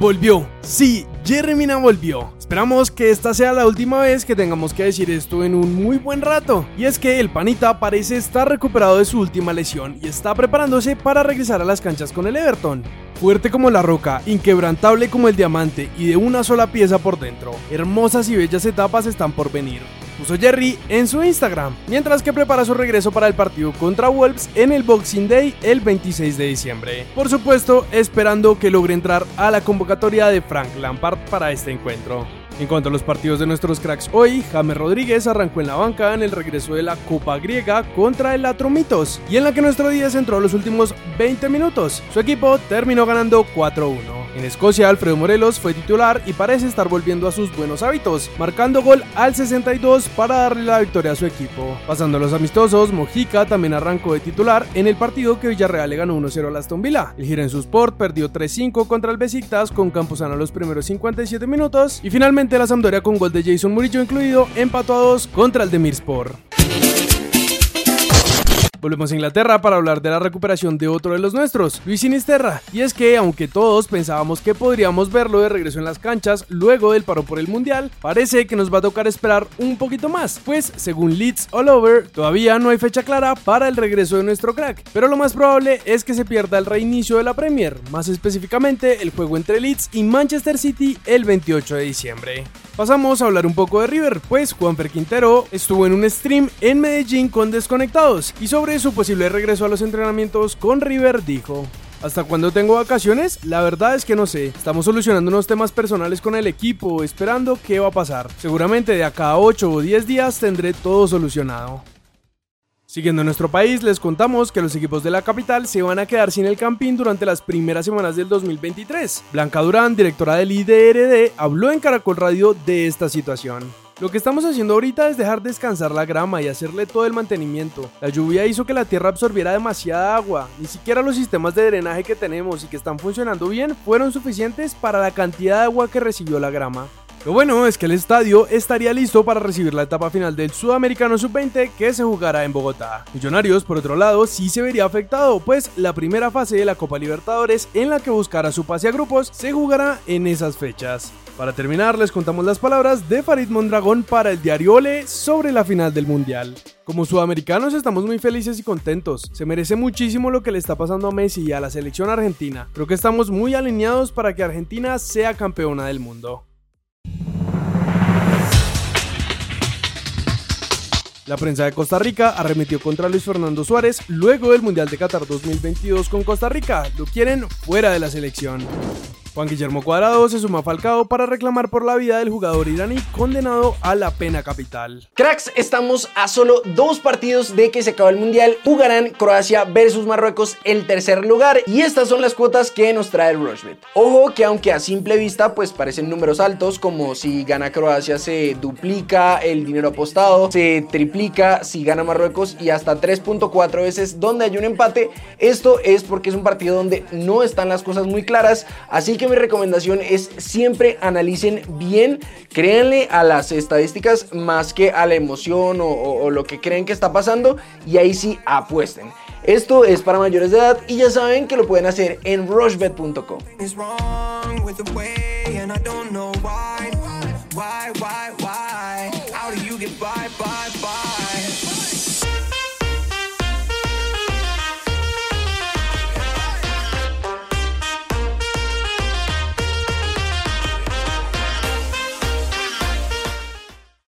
Volvió. Sí, Jerry Mina volvió. Esperamos que esta sea la última vez que tengamos que decir esto en un muy buen rato. Y es que el panita parece estar recuperado de su última lesión y está preparándose para regresar a las canchas con el Everton. Fuerte como la roca, inquebrantable como el diamante y de una sola pieza por dentro. Hermosas y bellas etapas están por venir puso Jerry en su Instagram, mientras que prepara su regreso para el partido contra Wolves en el Boxing Day el 26 de diciembre. Por supuesto, esperando que logre entrar a la convocatoria de Frank Lampard para este encuentro. En cuanto a los partidos de nuestros cracks hoy, James Rodríguez arrancó en la banca en el regreso de la Copa Griega contra el Atromitos, y en la que nuestro 10 entró los últimos 20 minutos. Su equipo terminó ganando 4-1. En Escocia, Alfredo Morelos fue titular y parece estar volviendo a sus buenos hábitos, marcando gol al 62 para darle la victoria a su equipo. Pasando a los amistosos, Mojica también arrancó de titular en el partido que Villarreal le ganó 1-0 al Aston Villa. El Girensu Sport perdió 3-5 contra el Besiktas con Campuzano los primeros 57 minutos y finalmente la Sampdoria con gol de Jason Murillo incluido empató a 2 contra el Demirspor. Volvemos a Inglaterra para hablar de la recuperación de otro de los nuestros, Luis Sinisterra. Y es que, aunque todos pensábamos que podríamos verlo de regreso en las canchas luego del paro por el Mundial, parece que nos va a tocar esperar un poquito más, pues según Leeds All Over, todavía no hay fecha clara para el regreso de nuestro crack. Pero lo más probable es que se pierda el reinicio de la Premier, más específicamente el juego entre Leeds y Manchester City el 28 de diciembre. Pasamos a hablar un poco de River, pues Juanfer Quintero estuvo en un stream en Medellín con Desconectados y sobre su posible regreso a los entrenamientos con River dijo. ¿Hasta cuándo tengo vacaciones? La verdad es que no sé. Estamos solucionando unos temas personales con el equipo, esperando qué va a pasar. Seguramente de acá a 8 o 10 días tendré todo solucionado. Siguiendo en nuestro país, les contamos que los equipos de la capital se van a quedar sin el campín durante las primeras semanas del 2023. Blanca Durán, directora del IDRD, habló en Caracol Radio de esta situación. Lo que estamos haciendo ahorita es dejar descansar la grama y hacerle todo el mantenimiento. La lluvia hizo que la tierra absorbiera demasiada agua. Ni siquiera los sistemas de drenaje que tenemos y que están funcionando bien fueron suficientes para la cantidad de agua que recibió la grama. Lo bueno es que el estadio estaría listo para recibir la etapa final del Sudamericano Sub-20 que se jugará en Bogotá. Millonarios, por otro lado, sí se vería afectado, pues la primera fase de la Copa Libertadores en la que buscará su pase a grupos se jugará en esas fechas. Para terminar, les contamos las palabras de Farid Mondragón para el diario Ole sobre la final del Mundial. Como sudamericanos estamos muy felices y contentos. Se merece muchísimo lo que le está pasando a Messi y a la selección argentina. Creo que estamos muy alineados para que Argentina sea campeona del mundo. La prensa de Costa Rica arremetió contra Luis Fernando Suárez luego del Mundial de Qatar 2022 con Costa Rica. Lo quieren fuera de la selección. Juan Guillermo Cuadrado se suma a Falcao para reclamar por la vida del jugador iraní condenado a la pena capital. Cracks, estamos a solo dos partidos de que se acabe el mundial. Jugarán Croacia versus Marruecos el tercer lugar y estas son las cuotas que nos trae el Rushbet. Ojo que aunque a simple vista pues parecen números altos como si gana Croacia se duplica el dinero apostado, se triplica si gana Marruecos y hasta 3.4 veces donde hay un empate. Esto es porque es un partido donde no están las cosas muy claras, así que mi recomendación es siempre analicen bien, créanle a las estadísticas más que a la emoción o, lo que creen que está pasando y ahí sí apuesten. Esto es para mayores de edad y ya saben que lo pueden hacer en rushbet.com.